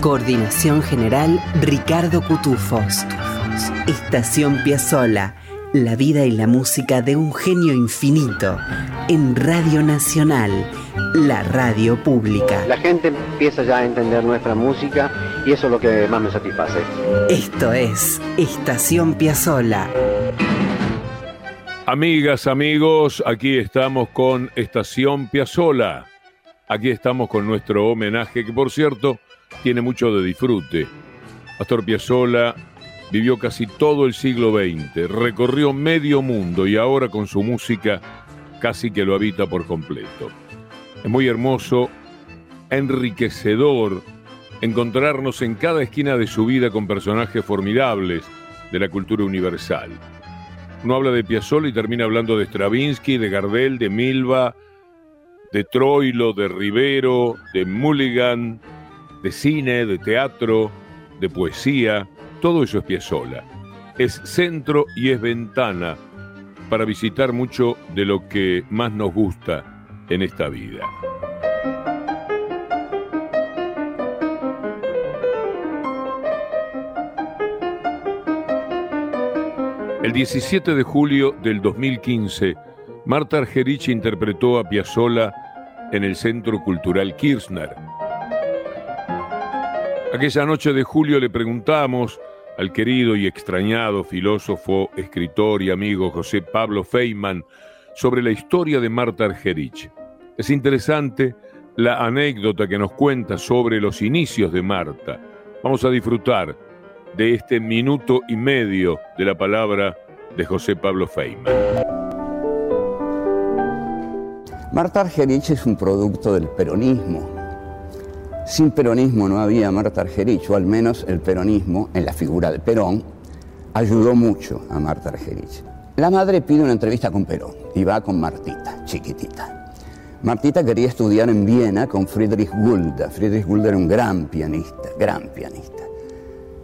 Coordinación general Ricardo Cutufos. Estación Piazzola, la vida y la música de un genio infinito en Radio Nacional, la radio pública. La gente empieza ya a entender nuestra música y eso es lo que más me satisface. Esto es Estación Piazzola. Amigas, amigos, aquí estamos con Estación Piazzola. Aquí estamos con nuestro homenaje, que por cierto tiene mucho de disfrute. Astor Piazzolla vivió casi todo el siglo XX, recorrió medio mundo y ahora con su música casi que lo habita por completo. Es muy hermoso, enriquecedor, encontrarnos en cada esquina de su vida con personajes formidables de la cultura universal. Uno habla de Piazzolla y termina hablando de Stravinsky, de Gardel, de Milva, de Troilo, de Rivero, de Mulligan, de cine, de teatro, de poesía, todo eso es Piazzolla. Es centro y es ventana para visitar mucho de lo que más nos gusta en esta vida. El 17 de julio del 2015, Marta Argerich interpretó a Piazzolla en el Centro Cultural Kirchner Aquella noche de julio le preguntamos al querido y extrañado filósofo, escritor y amigo José Pablo Feynman sobre la historia de Marta Argerich. Es interesante la anécdota que nos cuenta sobre los inicios de Marta. Vamos a disfrutar de este minuto y medio de la palabra de José Pablo Feynman. Marta Argerich es un producto del peronismo, sin peronismo no había Marta Argerich, o al menos el peronismo, en la figura de Perón, ayudó mucho a Marta Argerich. La madre pide una entrevista con Perón y va con Martita, chiquitita. Martita quería estudiar en Viena con Friedrich Gulda. Friedrich Gulda era un gran pianista, gran pianista.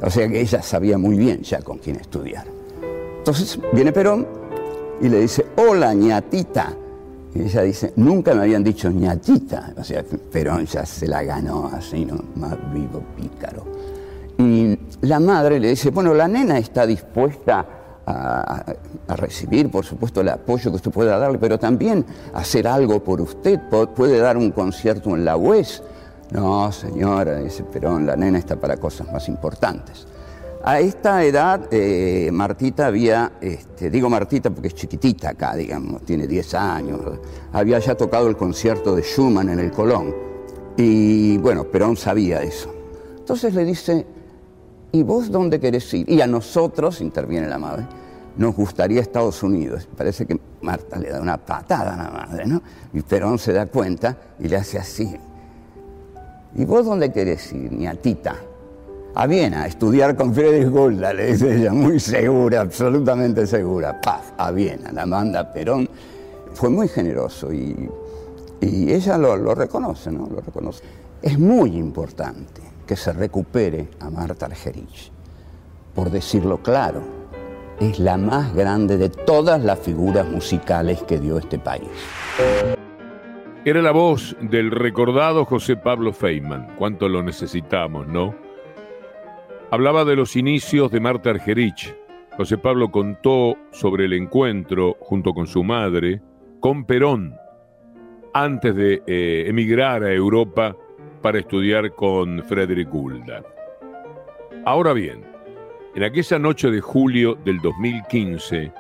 O sea que ella sabía muy bien ya con quién estudiar. Entonces viene Perón y le dice, hola ñatita, y ella dice, nunca me habían dicho ñatita, o sea, Perón ya se la ganó así, ¿no? Más vivo, pícaro. Y la madre le dice, bueno, la nena está dispuesta a, recibir, por supuesto, el apoyo que usted pueda darle, pero también hacer algo por usted, puede dar un concierto en la UES. No, señora, dice Perón, la nena está para cosas más importantes. A esta edad, eh, Martita había, este, digo Martita porque es chiquitita acá, digamos, tiene 10 años, había ya tocado el concierto de Schumann en el Colón. Y bueno, Perón sabía eso. Entonces le dice, ¿y vos dónde querés ir? Y a nosotros, interviene la madre, nos gustaría Estados Unidos. Parece que Marta le da una patada a la madre, ¿no? Y Perón se da cuenta y le hace así. ¿Y vos dónde querés ir, niatita? A Viena a estudiar con Friedrich Gulda, le dice ella, muy segura, absolutamente segura. Paf, a Viena, la manda Perón. Fue muy generoso y, ella lo, reconoce, ¿no? Lo reconoce. Es muy importante que se recupere a Marta Argerich. Por decirlo claro, es la más grande de todas las figuras musicales que dio este país. Era la voz del recordado José Pablo Feynman. Cuánto lo necesitamos, ¿no? Hablaba de los inicios de Marta Argerich. José Pablo contó sobre el encuentro junto con su madre con Perón antes de eh, emigrar a Europa para estudiar con Frederick Gulda. Ahora bien, en aquella noche de julio del 2015,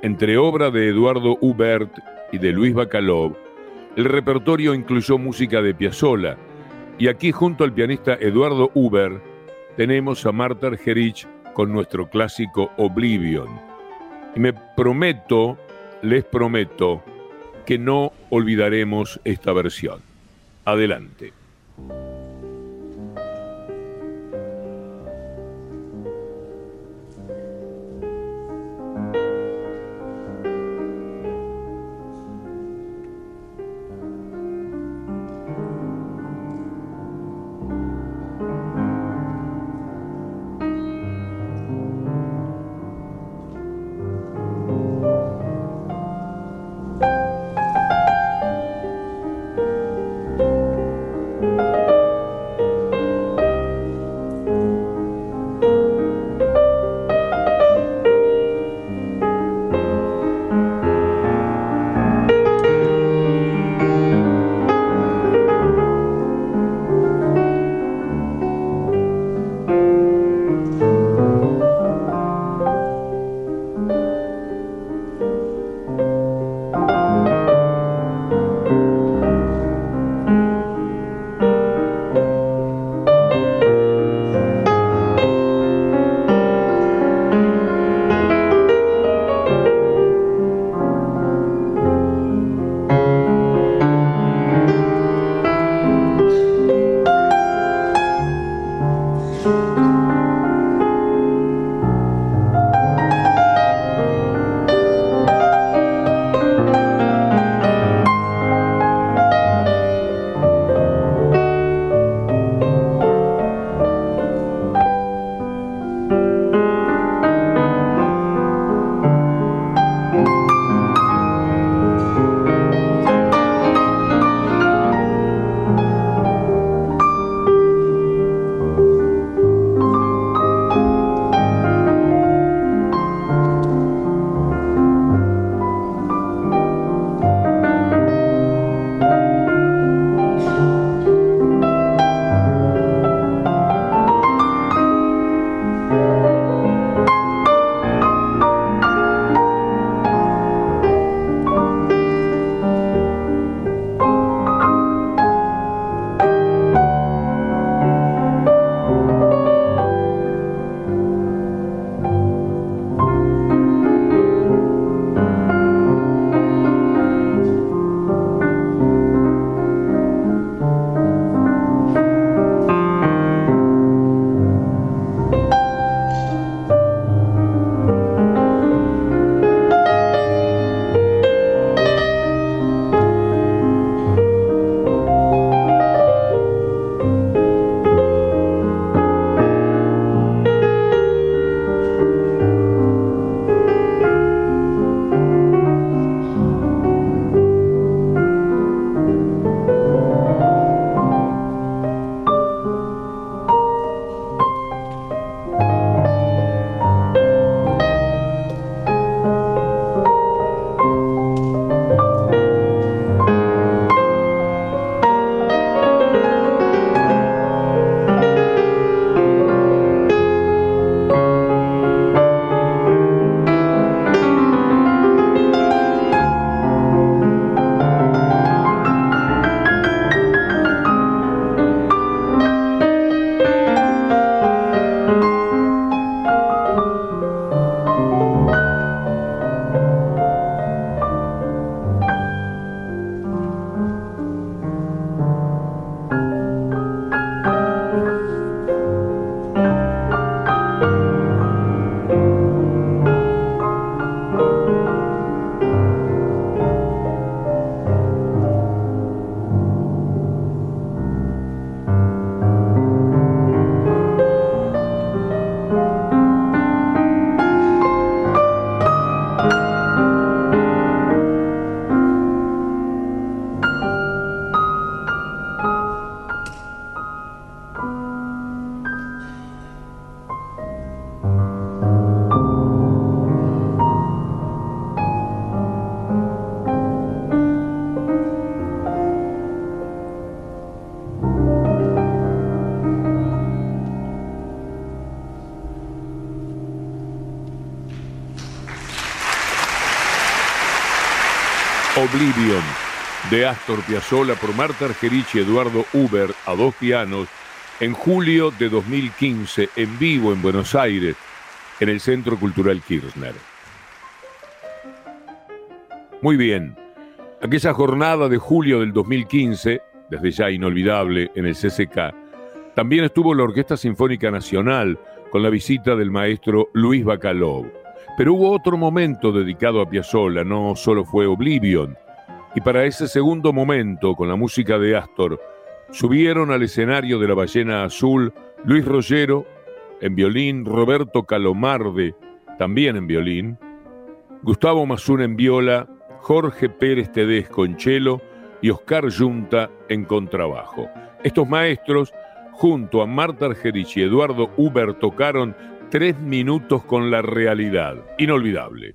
entre obra de Eduardo Hubert y de Luis Bacalov, el repertorio incluyó música de Piazzolla, y aquí junto al pianista Eduardo Hubert tenemos a Marta Argerich con nuestro clásico Oblivion. Y me prometo, les prometo, que no olvidaremos esta versión. Adelante. Oblivion de Astor Piazzolla por Marta Argerich y Eduardo Uber a dos pianos en julio de 2015 en vivo en Buenos Aires en el Centro Cultural Kirchner. Muy bien, aquella jornada de julio del 2015, desde ya inolvidable en el CCK, también estuvo la Orquesta Sinfónica Nacional con la visita del maestro Luis Bacalov. Pero hubo otro momento dedicado a Piazzolla, no solo fue Oblivion. Y para ese segundo momento, con la música de Astor, subieron al escenario de la Ballena Azul Luis Rollero en violín, Roberto Calomarde también en violín, Gustavo Mazún en viola, Jorge Pérez Tedesco en cello y Oscar Yunta en contrabajo. Estos maestros, junto a Marta Argerich y Eduardo Uber, tocaron tres minutos con la realidad. Inolvidable.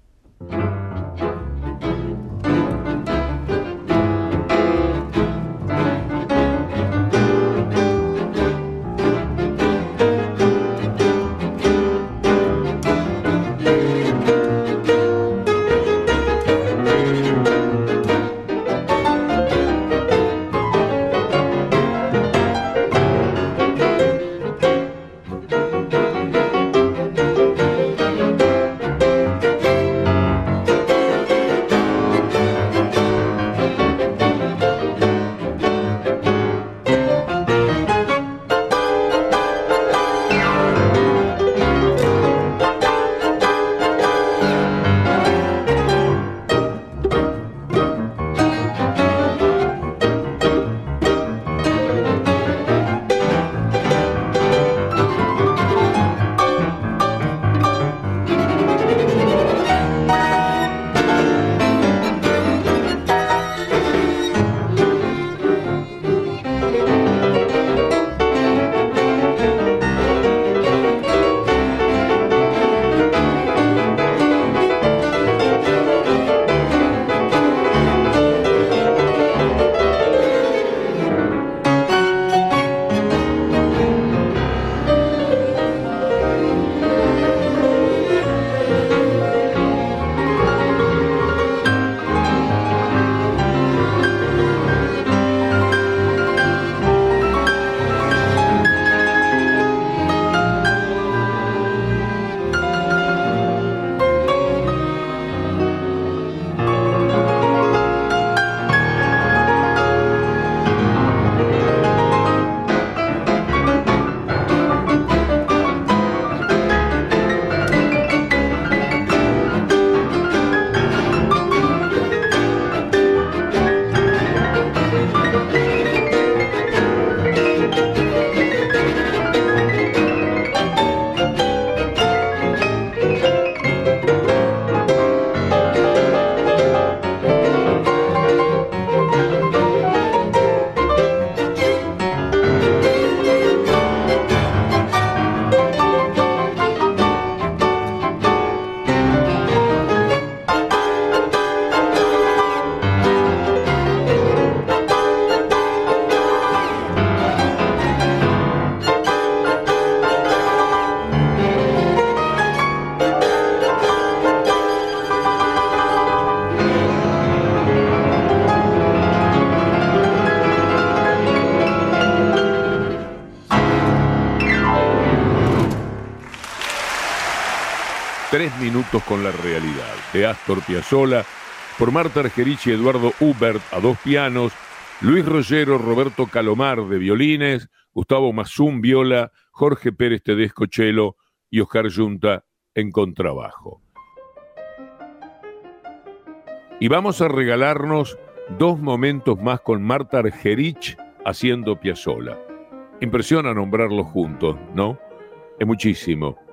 Con la realidad, de Astor Piazzolla, por Marta Argerich y Eduardo Hubert a dos pianos, Luis Rollero, Roberto Calomar de violines, Gustavo Mazún viola, Jorge Pérez Tedesco cello y Oscar Yunta en contrabajo. Y vamos a regalarnos dos momentos más con Marta Argerich haciendo Piazzolla. Impresiona nombrarlos juntos, ¿no? Es muchísimo.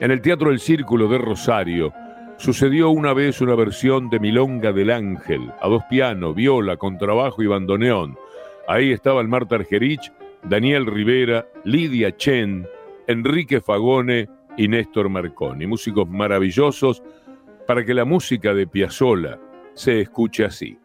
En el Teatro del Círculo de Rosario sucedió una vez una versión de Milonga del Ángel, a dos pianos, viola, contrabajo y bandoneón. Ahí estaba el Marta Argerich, Daniel Rivera, Lidia Chen, Enrique Fagone y Néstor Marconi, músicos maravillosos para que la música de Piazzolla se escuche así.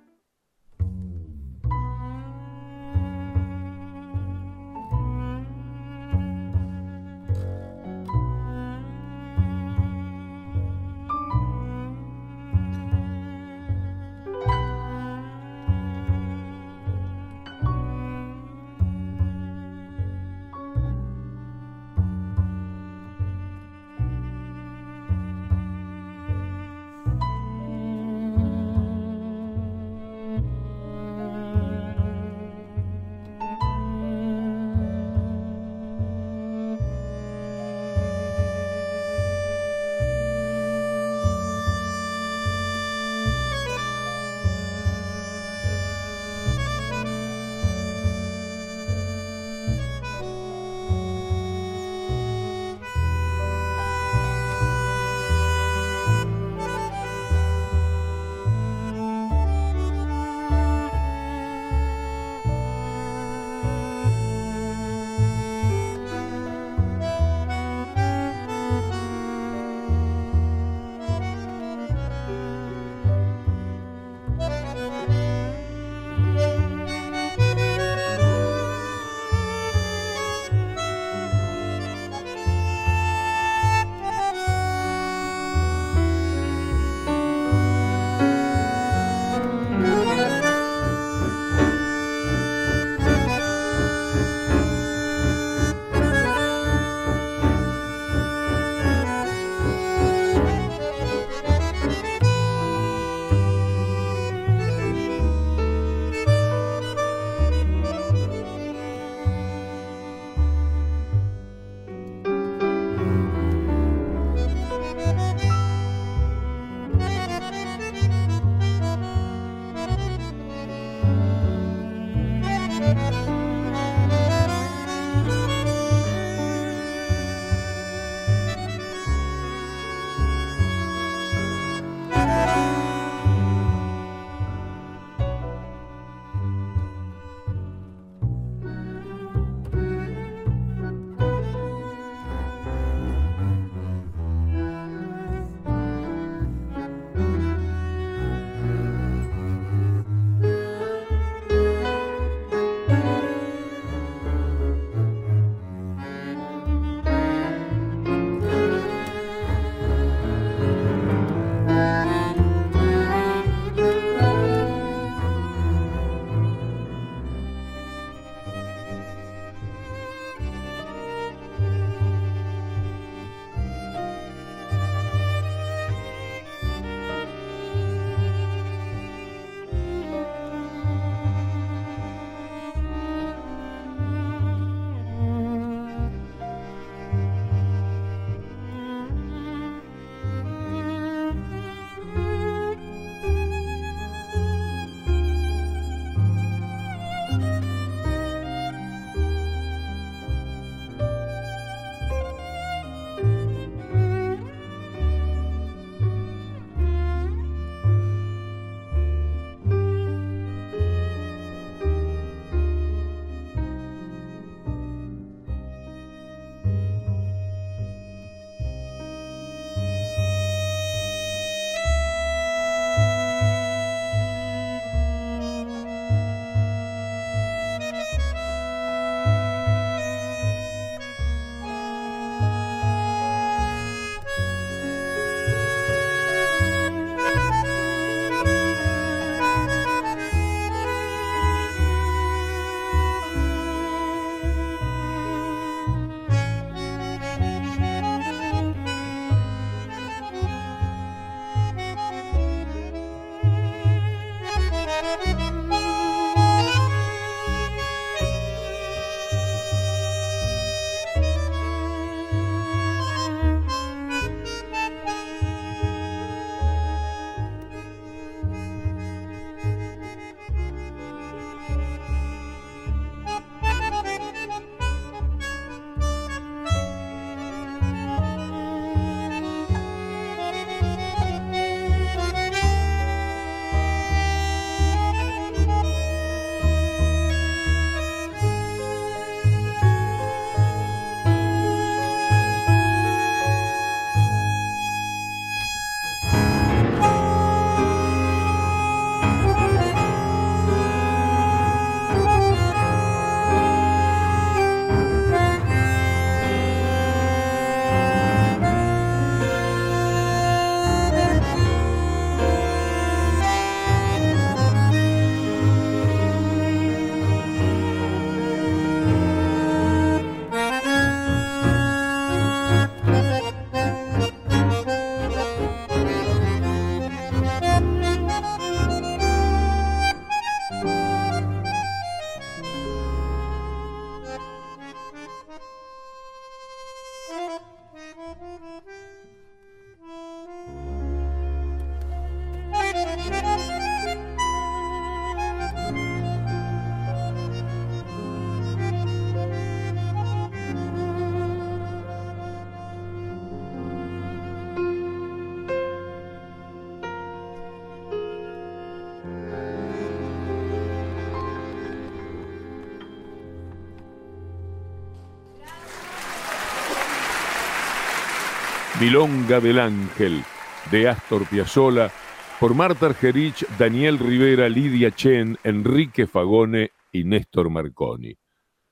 Milonga del Ángel, de Astor Piazzolla, por Marta Argerich, Daniel Rivera, Lidia Chen, Enrique Fagone y Néstor Marconi.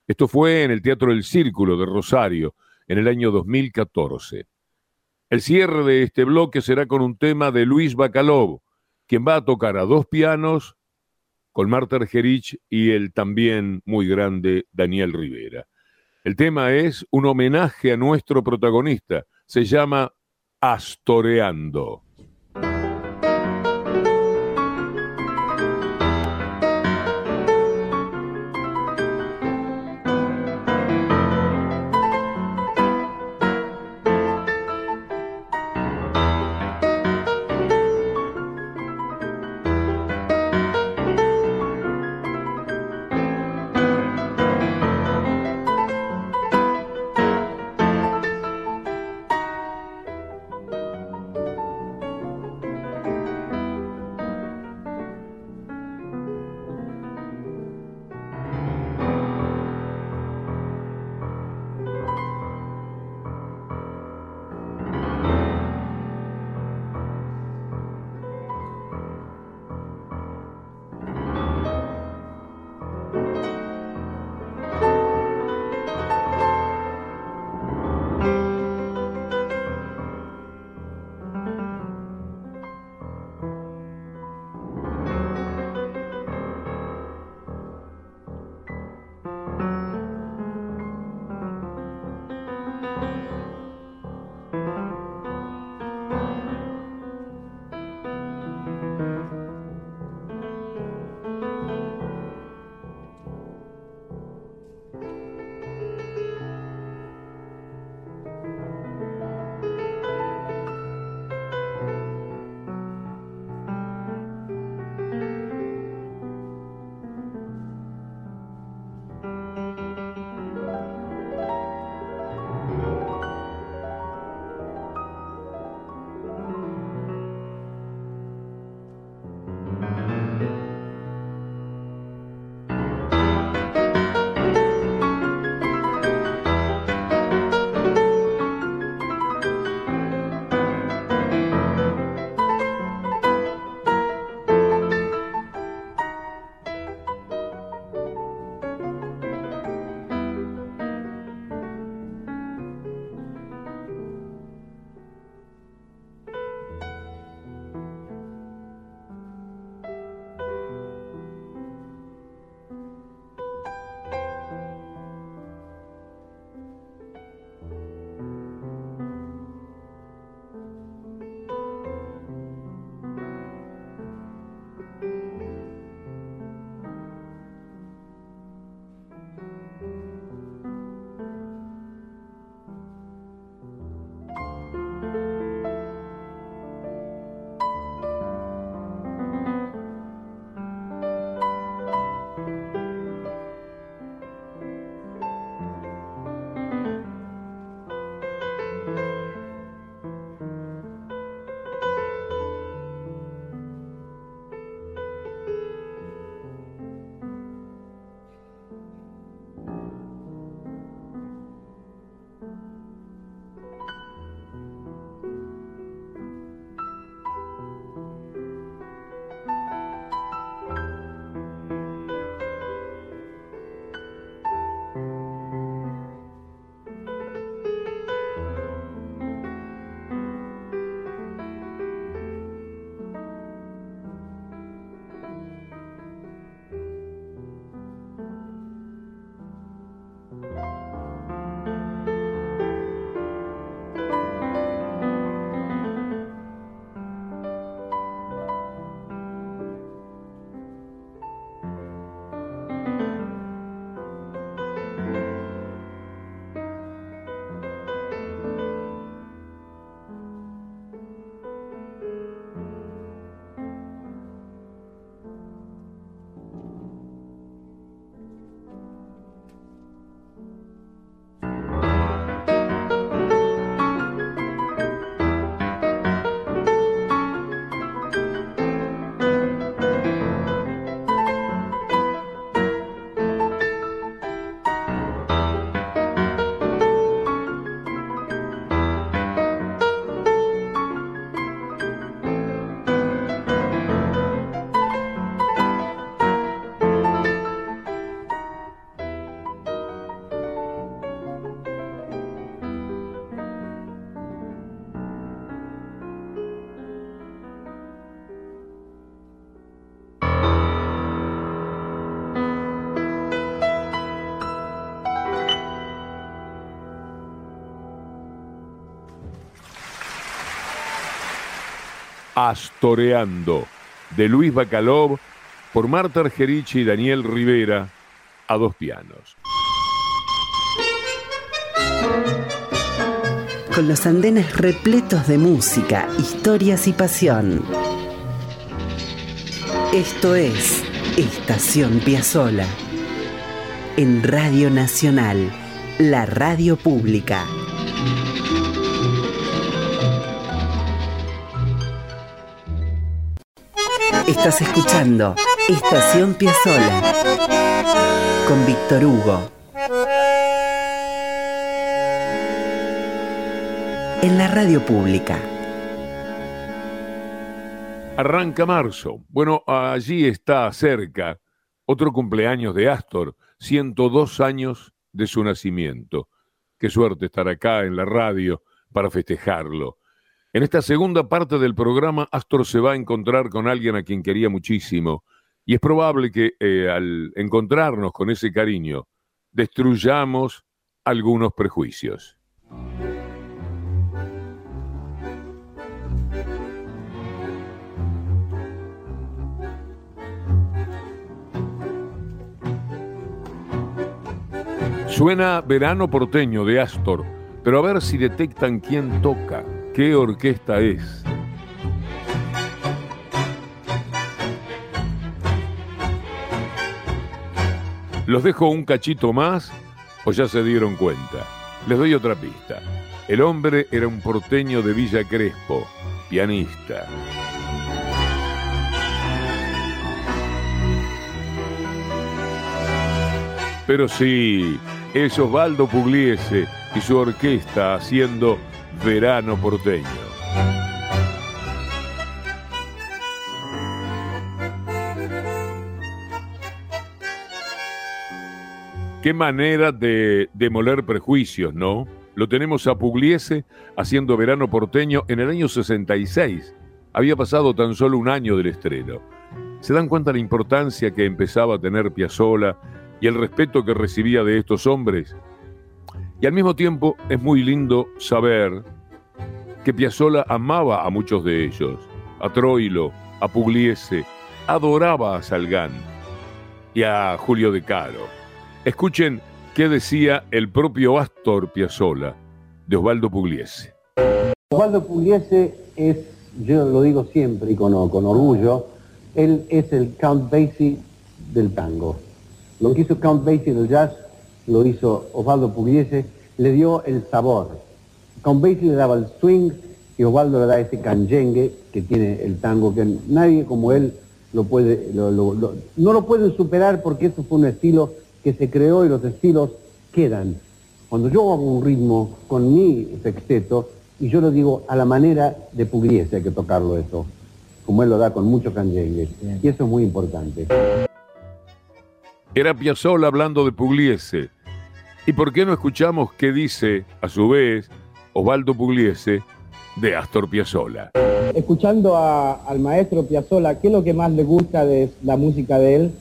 Esto fue en el Teatro El Círculo de Rosario, en el año 2014. El cierre de este bloque será con un tema de Luis Bacalov, quien va a tocar a dos pianos con Marta Argerich y el también muy grande Daniel Rivera. El tema es un homenaje a nuestro protagonista, se llama Astoreando. Astoreando, de Luis Bacalov, por Marta Argerich y Daniel Rivera, a dos pianos. Con los andenes repletos de música, historias y pasión. Esto es Estación Piazzola. En Radio Nacional, la radio pública. Estás escuchando Estación Piazzola con Víctor Hugo. En la radio pública. Arranca marzo. Bueno, allí está cerca otro cumpleaños de Astor, 102 años de su nacimiento. Qué suerte estar acá en la radio para festejarlo. En esta segunda parte del programa, Astor se va a encontrar con alguien a quien quería muchísimo, y es probable que eh, al encontrarnos con ese cariño, destruyamos algunos prejuicios. Suena Verano Porteño de Astor, pero a ver si detectan quién toca. ¿Qué orquesta es? ¿Los dejo un cachito más o ya se dieron cuenta? Les doy otra pista. El hombre era un porteño de Villa Crespo, pianista. Pero sí, es Osvaldo Pugliese y su orquesta haciendo verano porteño. Qué manera de demoler prejuicios, ¿no? Lo tenemos a Pugliese haciendo verano porteño en el año 66. Había pasado tan solo un año del estreno. ¿Se dan cuenta la importancia que empezaba a tener Piazzolla y el respeto que recibía de estos hombres? Y al mismo tiempo es muy lindo saber que Piazzolla amaba a muchos de ellos, a Troilo, a Pugliese, adoraba a Salgán y a Julio de Caro. Escuchen qué decía el propio Astor Piazzolla de Osvaldo Pugliese. Osvaldo Pugliese es, yo lo digo siempre y con, orgullo, él es el Count Basie del tango. Lo que hizo Count Basie del jazz lo hizo Osvaldo Pugliese, le dio el sabor. Count Basie le daba el swing y Osvaldo le da ese canyengue que tiene el tango, que nadie como él lo puede, no lo pueden superar porque eso fue un estilo que se creó y los estilos quedan. Cuando yo hago un ritmo con mi sexteto, y yo lo digo a la manera de Pugliese hay que tocarlo eso, como él lo da con mucho canyengue. Y eso es muy importante. Era Piazzolla hablando de Pugliese. ¿Y por qué no escuchamos qué dice, a su vez, Osvaldo Pugliese de Astor Piazzolla? Escuchando al maestro Piazzolla, ¿qué es lo que más le gusta de la música de él?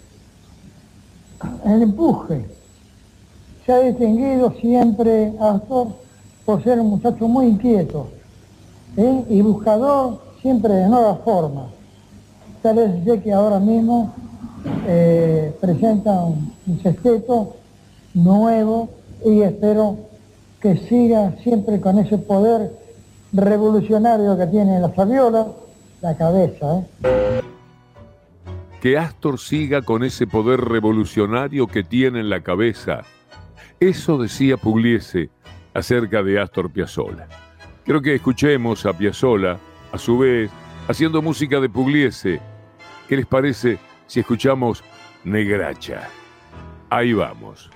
El empuje. Se ha distinguido siempre Astor por ser un muchacho muy inquieto ¿eh? y buscador siempre de nuevas formas. Tal vez que ahora mismo eh, presenta un, un nuevo y espero que siga siempre con ese poder revolucionario que tiene la Fabiola, la cabeza. ¿eh? Que Astor siga con ese poder revolucionario que tiene en la cabeza. Eso decía Pugliese acerca de Astor Piazzolla. Creo que escuchemos a Piazzolla, a su vez, haciendo música de Pugliese. ¿Qué les parece si escuchamos Negracha? Ahí vamos.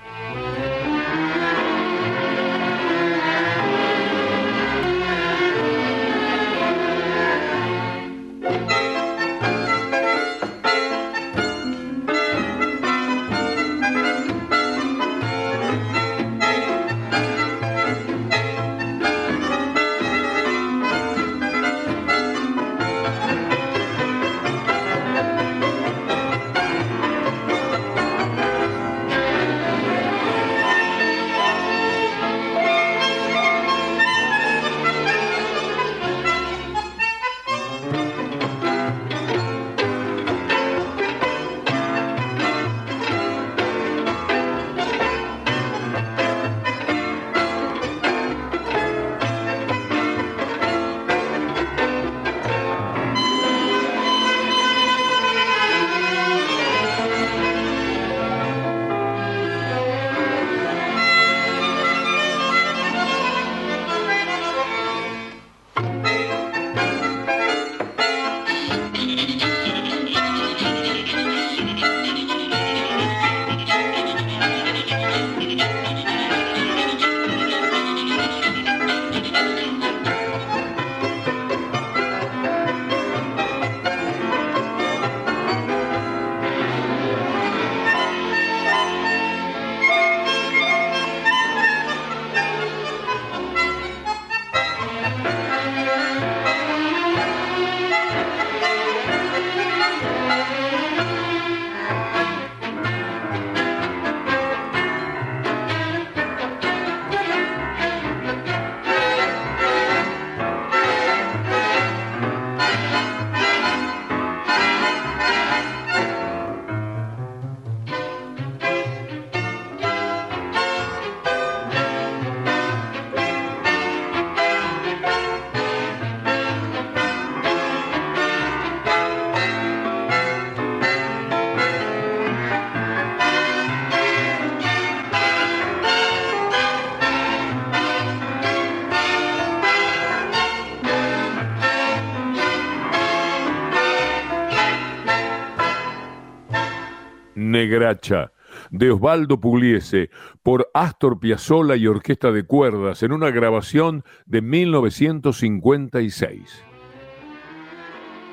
De Osvaldo Pugliese, por Astor Piazzolla y Orquesta de Cuerdas, en una grabación de 1956.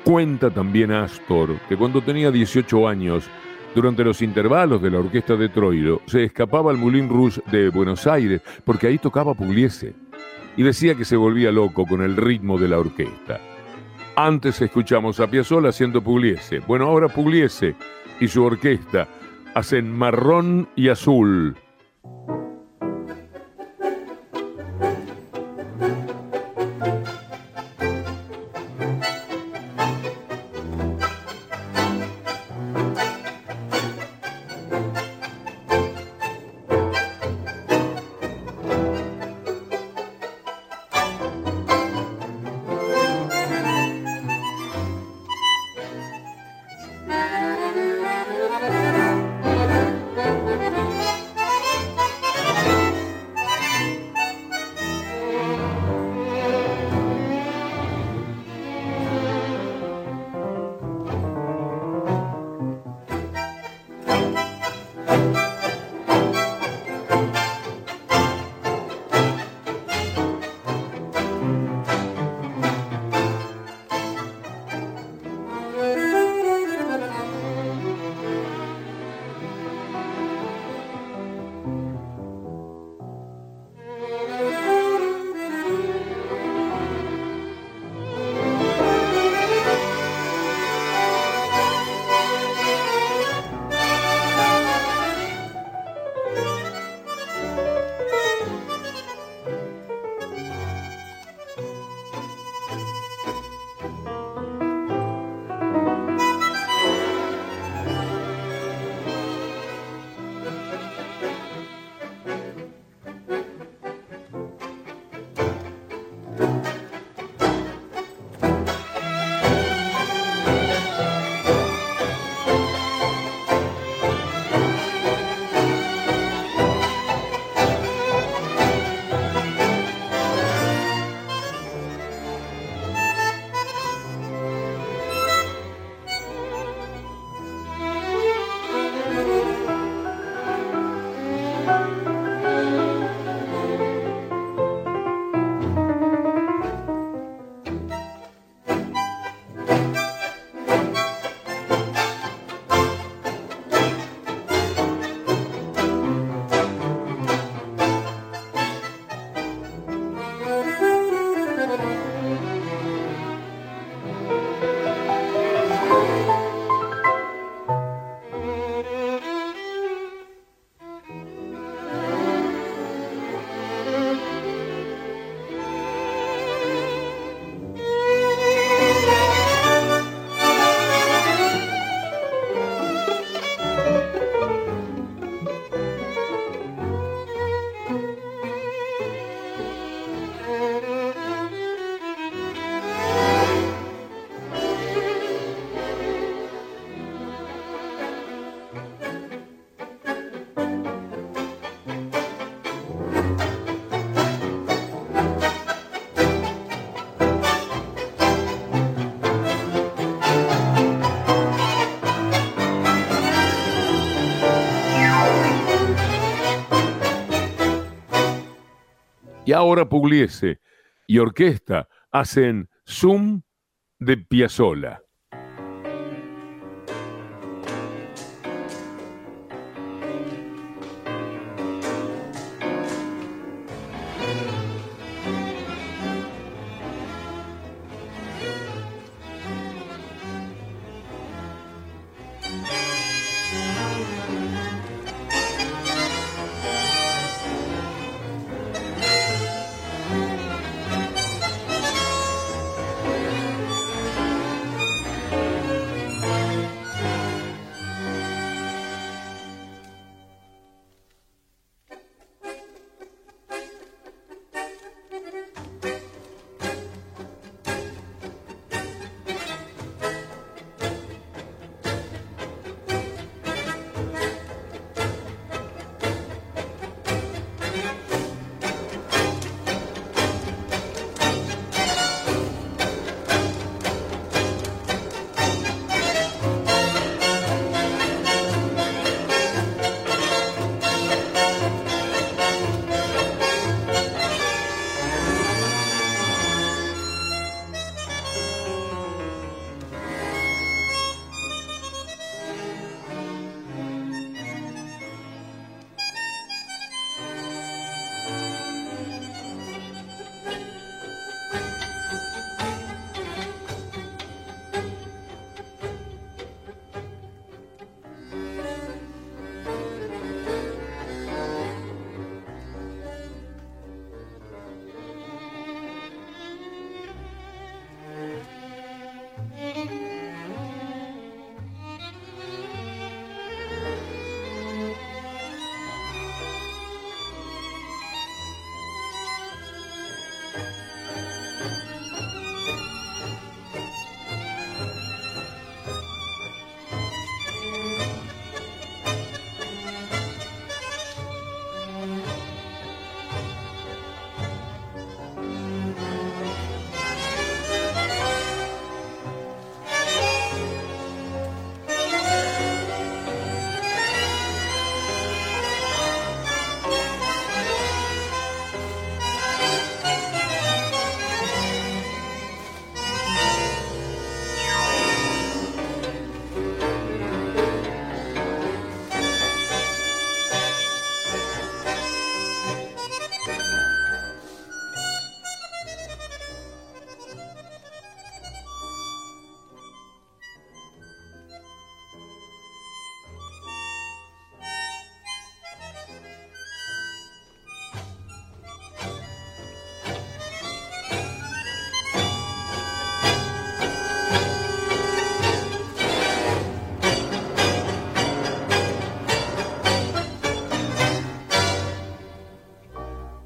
Cuenta también Astor que cuando tenía 18 años, durante los intervalos de la orquesta de Troilo, se escapaba al Moulin Rouge de Buenos Aires porque ahí tocaba Pugliese y decía que se volvía loco con el ritmo de la orquesta. Antes escuchamos a Piazzolla haciendo Pugliese. Bueno, ahora Pugliese y su orquesta hacen marrón y azul. Ahora Pugliese y orquesta hacen Zoom de Piazzolla.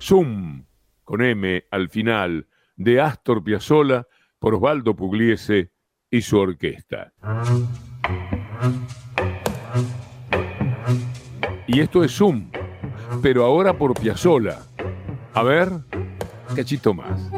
Zoom, con M al final, de Astor Piazzolla por Osvaldo Pugliese y su orquesta. Y esto es Zoom, pero ahora por Piazzolla. A ver, cachito más.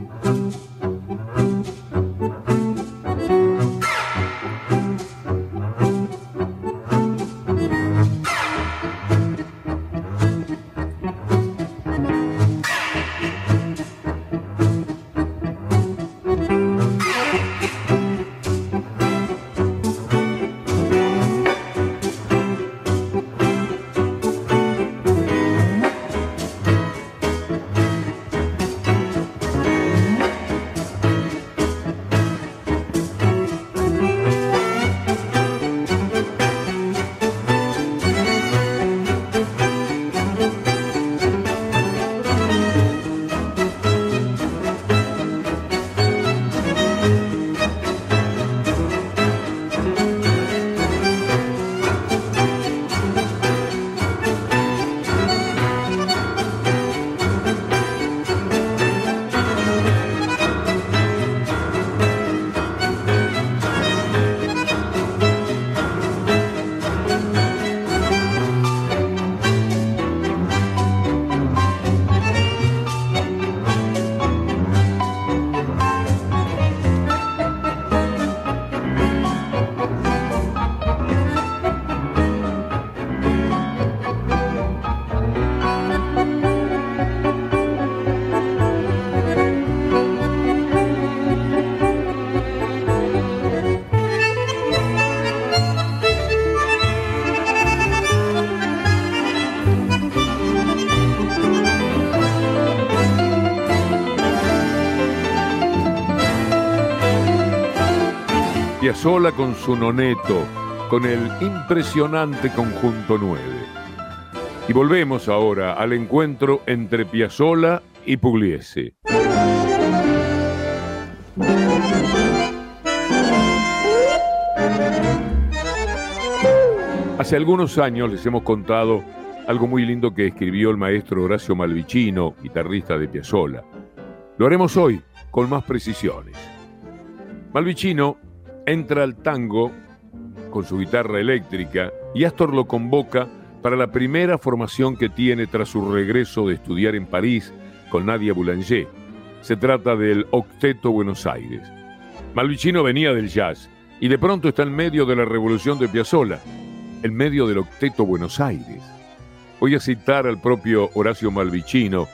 Sola con su noneto, con el impresionante conjunto 9. Y volvemos ahora al encuentro entre Piazzolla y Pugliese. Hace algunos años les hemos contado algo muy lindo que escribió el maestro Horacio Malvicino, guitarrista de Piazzolla. Lo haremos hoy con más precisiones. Malvicino entra al tango con su guitarra eléctrica y Astor lo convoca para la primera formación que tiene tras su regreso de estudiar en París con Nadia Boulanger. Se trata del Octeto Buenos Aires. Malvicino venía del jazz y de pronto está en medio de la revolución de Piazzolla, en medio del Octeto Buenos Aires. Voy a citar al propio Horacio Malvicino,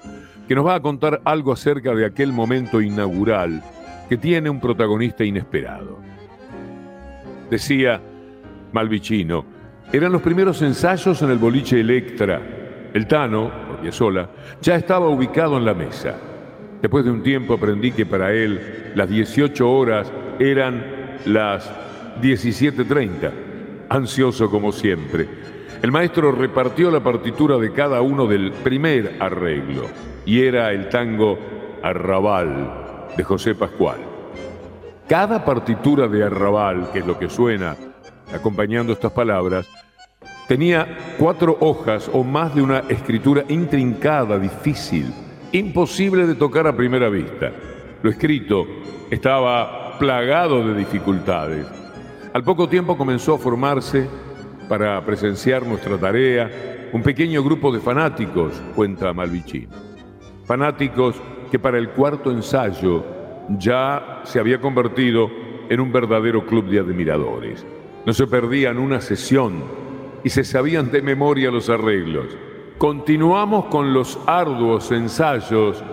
que nos va a contar algo acerca de aquel momento inaugural que tiene un protagonista inesperado. Decía Malvicino, eran los primeros ensayos en el boliche Electra. El Tano, sola, ya estaba ubicado en la mesa. Después de un tiempo aprendí que para él las 18 horas eran las 17.30, ansioso como siempre. El maestro repartió la partitura de cada uno del primer arreglo y era el tango Arrabal de José Pascual. Cada partitura de arrabal, que es lo que suena acompañando estas palabras, tenía cuatro hojas o más de una escritura intrincada, difícil, imposible de tocar a primera vista. Lo escrito estaba plagado de dificultades. Al poco tiempo comenzó a formarse, para presenciar nuestra tarea, un pequeño grupo de fanáticos, cuenta Malvicino. Fanáticos que para el cuarto ensayo ya se había convertido en un verdadero club de admiradores. No se perdían una sesión y se sabían de memoria los arreglos. Continuamos con los arduos ensayos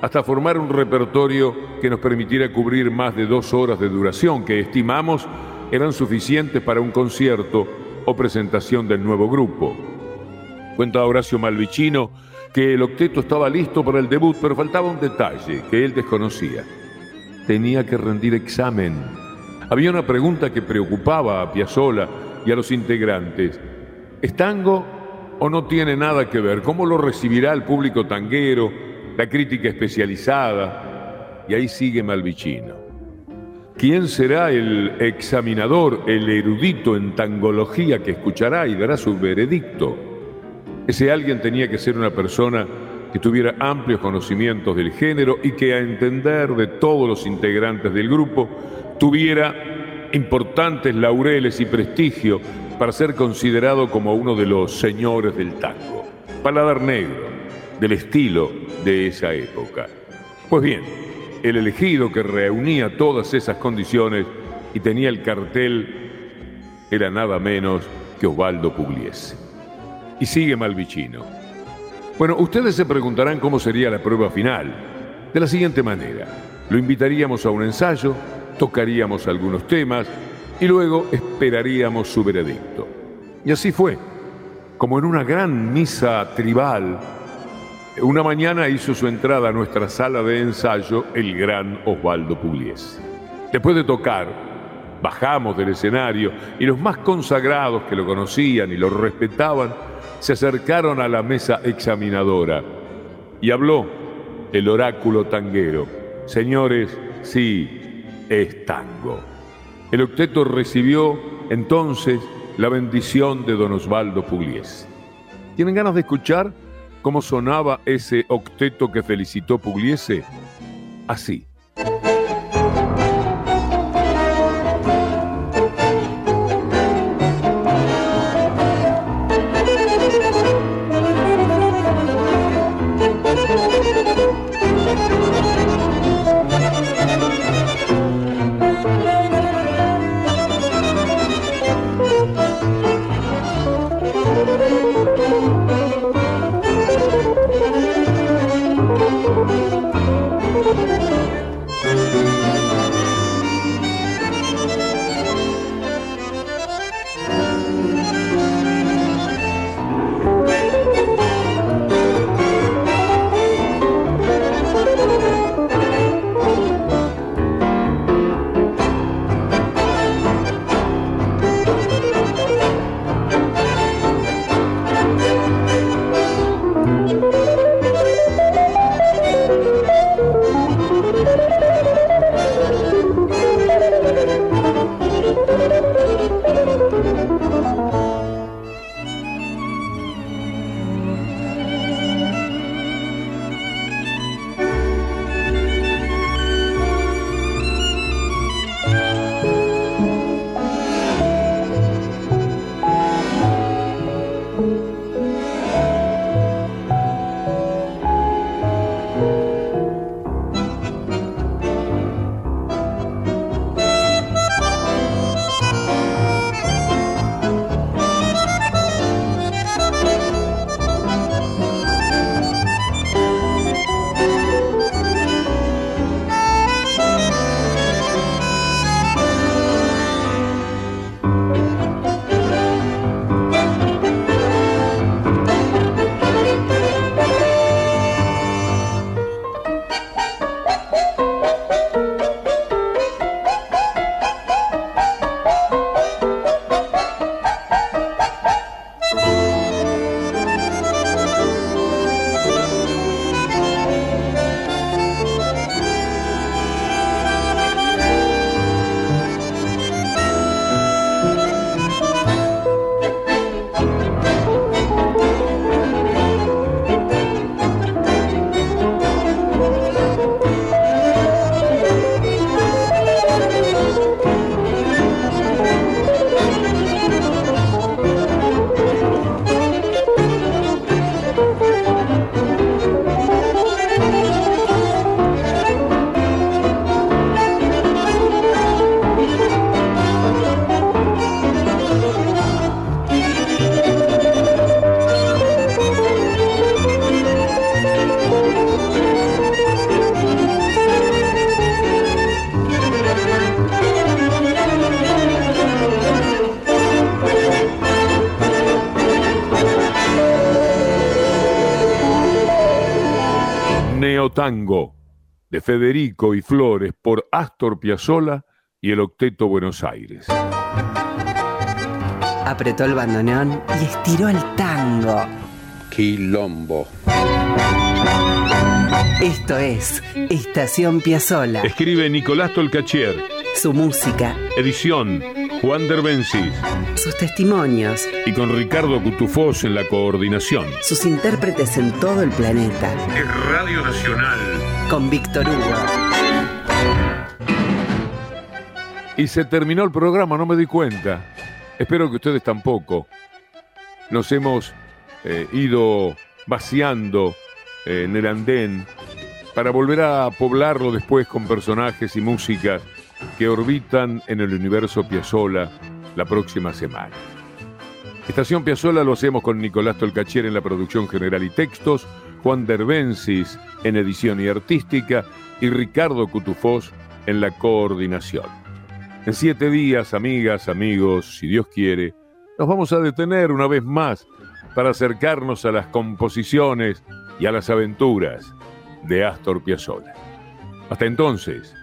hasta formar un repertorio que nos permitiera cubrir más de dos horas de duración, que estimamos eran suficientes para un concierto o presentación del nuevo grupo. Cuenta Horacio Malvicino que el octeto estaba listo para el debut, pero faltaba un detalle que él desconocía tenía que rendir examen. Había una pregunta que preocupaba a Piazzolla y a los integrantes. ¿Es tango o no tiene nada que ver? ¿Cómo lo recibirá el público tanguero, la crítica especializada? Y ahí sigue Malvicino. ¿Quién será el examinador, el erudito en tangología que escuchará y dará su veredicto? Ese alguien tenía que ser una persona que tuviera amplios conocimientos del género y que a entender de todos los integrantes del grupo tuviera importantes laureles y prestigio para ser considerado como uno de los señores del tango. Paladar negro, del estilo de esa época. Pues bien, el elegido que reunía todas esas condiciones y tenía el cartel era nada menos que Osvaldo Pugliese. Y sigue Malvicino. Bueno, ustedes se preguntarán cómo sería la prueba final. De la siguiente manera, lo invitaríamos a un ensayo, tocaríamos algunos temas y luego esperaríamos su veredicto. Y así fue, como en una gran misa tribal, una mañana hizo su entrada a nuestra sala de ensayo el gran Osvaldo Pugliese. Después de tocar, bajamos del escenario y los más consagrados que lo conocían y lo respetaban se acercaron a la mesa examinadora y habló el oráculo tanguero. Señores, sí, es tango. El octeto recibió entonces la bendición de don Osvaldo Pugliese. ¿Tienen ganas de escuchar cómo sonaba ese octeto que felicitó Pugliese? Así. De Federico y Flores por Astor Piazzolla y el Octeto Buenos Aires. Apretó el bandoneón y estiró el tango. Quilombo. Esto es Estación Piazzolla. Escribe Nicolás Tolcachier. Su música. Edición Juan Derbencis. Sus testimonios. Y con Ricardo Cutufós en la coordinación. Sus intérpretes en todo el planeta. Es Radio Nacional. Con Víctor Hugo. Y se terminó el programa, no me di cuenta. Espero que ustedes tampoco. Nos hemos eh, ido vaciando eh, en el andén para volver a poblarlo después con personajes y músicas que orbitan en el universo Piazzola la próxima semana. Estación Piazzola lo hacemos con Nicolás Tolcachier en la producción general y textos, Juan Derbensis en edición y artística y Ricardo Cutufós en la coordinación. En siete días, amigas, amigos, si Dios quiere, nos vamos a detener una vez más para acercarnos a las composiciones y a las aventuras de Astor Piazzolla. Hasta entonces.